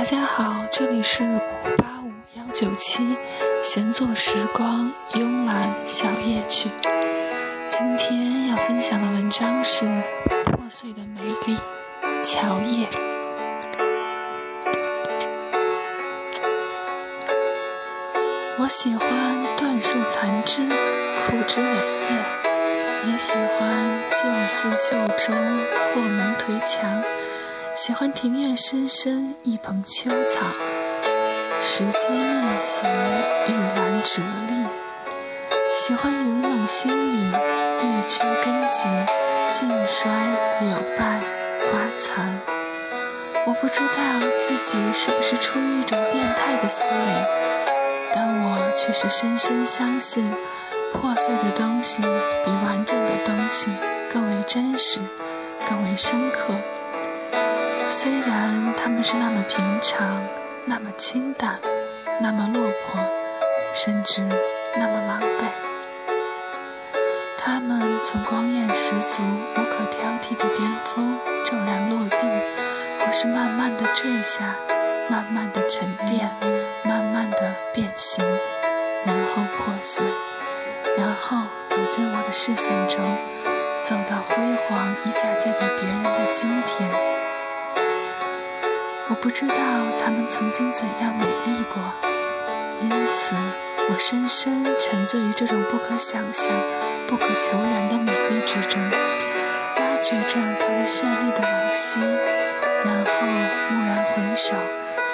大家好，这里是五八五幺九七，闲坐时光，慵懒小夜曲。今天要分享的文章是《破碎的美丽》，乔叶。我喜欢断树残枝，枯枝萎叶，也喜欢旧寺旧钟，破门颓墙。喜欢庭院深深一捧秋草，石阶面斜，玉兰折立。喜欢云冷星雨，月缺根结，尽衰柳败花残。我不知道自己是不是出于一种变态的心理，但我却是深深相信，破碎的东西比完整的东西更为真实，更为深刻。虽然他们是那么平常，那么清淡，那么落魄，甚至那么狼狈，他们从光艳十足、无可挑剔的巅峰骤然落地，或是慢慢的坠下，慢慢的沉淀，慢慢的变形，然后破碎，然后走进我的视线中，走到辉煌已嫁接给别人的今天。我不知道他们曾经怎样美丽过，因此我深深沉醉于这种不可想象、不可求原的美丽之中，挖掘着他们绚丽的往昔，然后蓦然回首，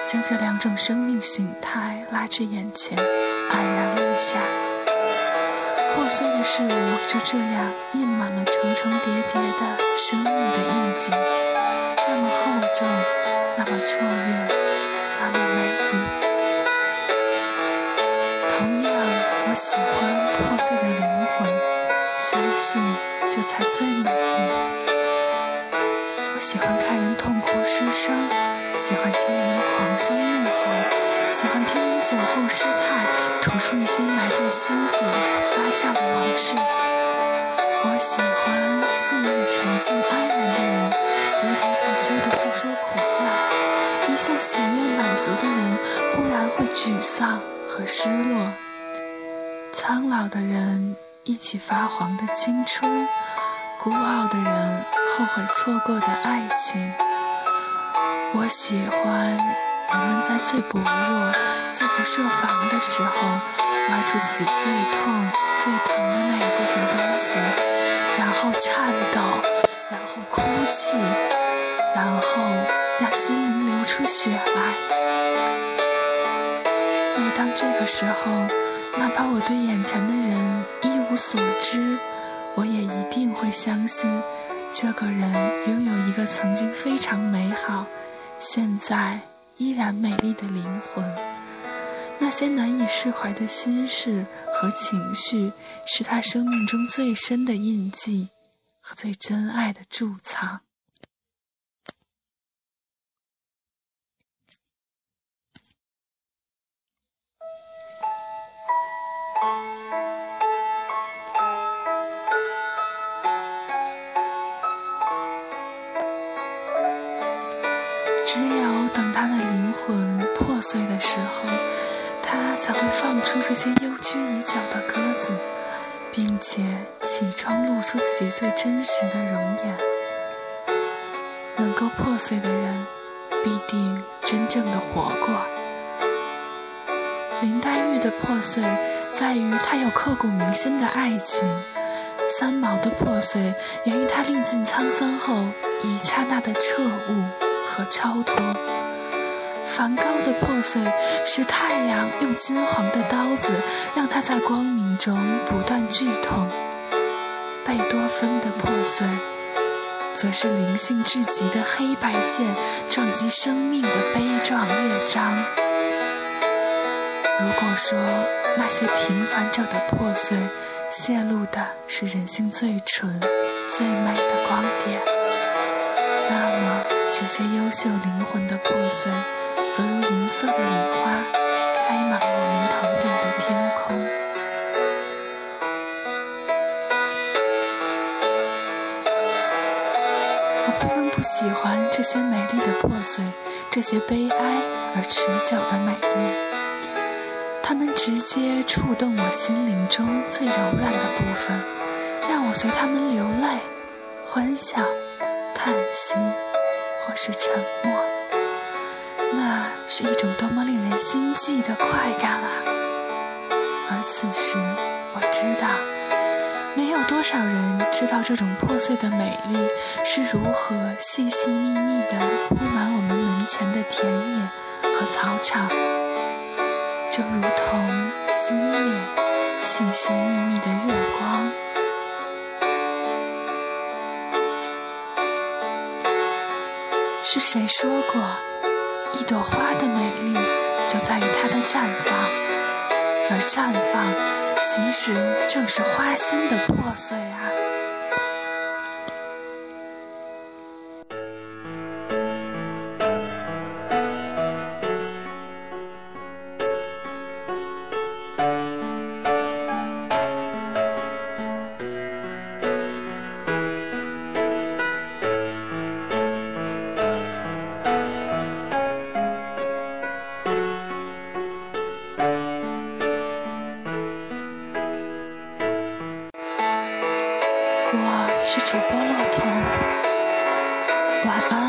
将这两种生命形态拉至眼前，黯然泪下。破碎的事物就这样印满了重重叠叠的生命的印记，那么厚重。那么卓越，那么美丽。同样，我喜欢破碎的灵魂，相信这才最美丽。我喜欢看人痛哭失声，喜欢听人狂声怒吼，喜欢听人酒后失态，吐出一些埋在心底发酵的往事。我喜欢素日沉静安然的人，喋喋不休地诉说苦难；一向喜悦满足的人，忽然会沮丧和失落。苍老的人一起发黄的青春，孤傲的人后悔错过的爱情。我喜欢人们在最薄弱、最不设防的时候，挖出自己最痛、最疼的那一部分东西。然后颤抖，然后哭泣，然后让心灵流出血来。每当这个时候，哪怕我对眼前的人一无所知，我也一定会相信，这个人拥有一个曾经非常美好，现在依然美丽的灵魂。那些难以释怀的心事。和情绪是他生命中最深的印记和最真爱的贮藏。只有等他的灵魂破碎的时候。他才会放出这些幽居已久的鸽子，并且起床露出自己最真实的容颜。能够破碎的人，必定真正的活过。林黛玉的破碎，在于她有刻骨铭心的爱情；三毛的破碎，源于她历尽沧桑后一刹那的彻悟和超脱。梵高的破碎，是太阳用金黄的刀子，让他在光明中不断剧痛；贝多芬的破碎，则是灵性至极的黑白键撞击生命的悲壮乐章。如果说那些平凡者的破碎，泄露的是人性最纯、最美的光点，那么这些优秀灵魂的破碎。则如银色的礼花，开满我们头顶的天空。我不能不喜欢这些美丽的破碎，这些悲哀而持久的美丽。它们直接触动我心灵中最柔软的部分，让我随它们流泪、欢笑、叹息，或是沉默。那是一种多么令人心悸的快感啊！而此时，我知道，没有多少人知道这种破碎的美丽是如何细细密密地铺满我们门前的田野和草场。就如同今夜、细细密密的月光。是谁说过，一朵花的美丽就在于它的绽放，而绽放其实正是花心的破碎啊！是主播洛童，晚安。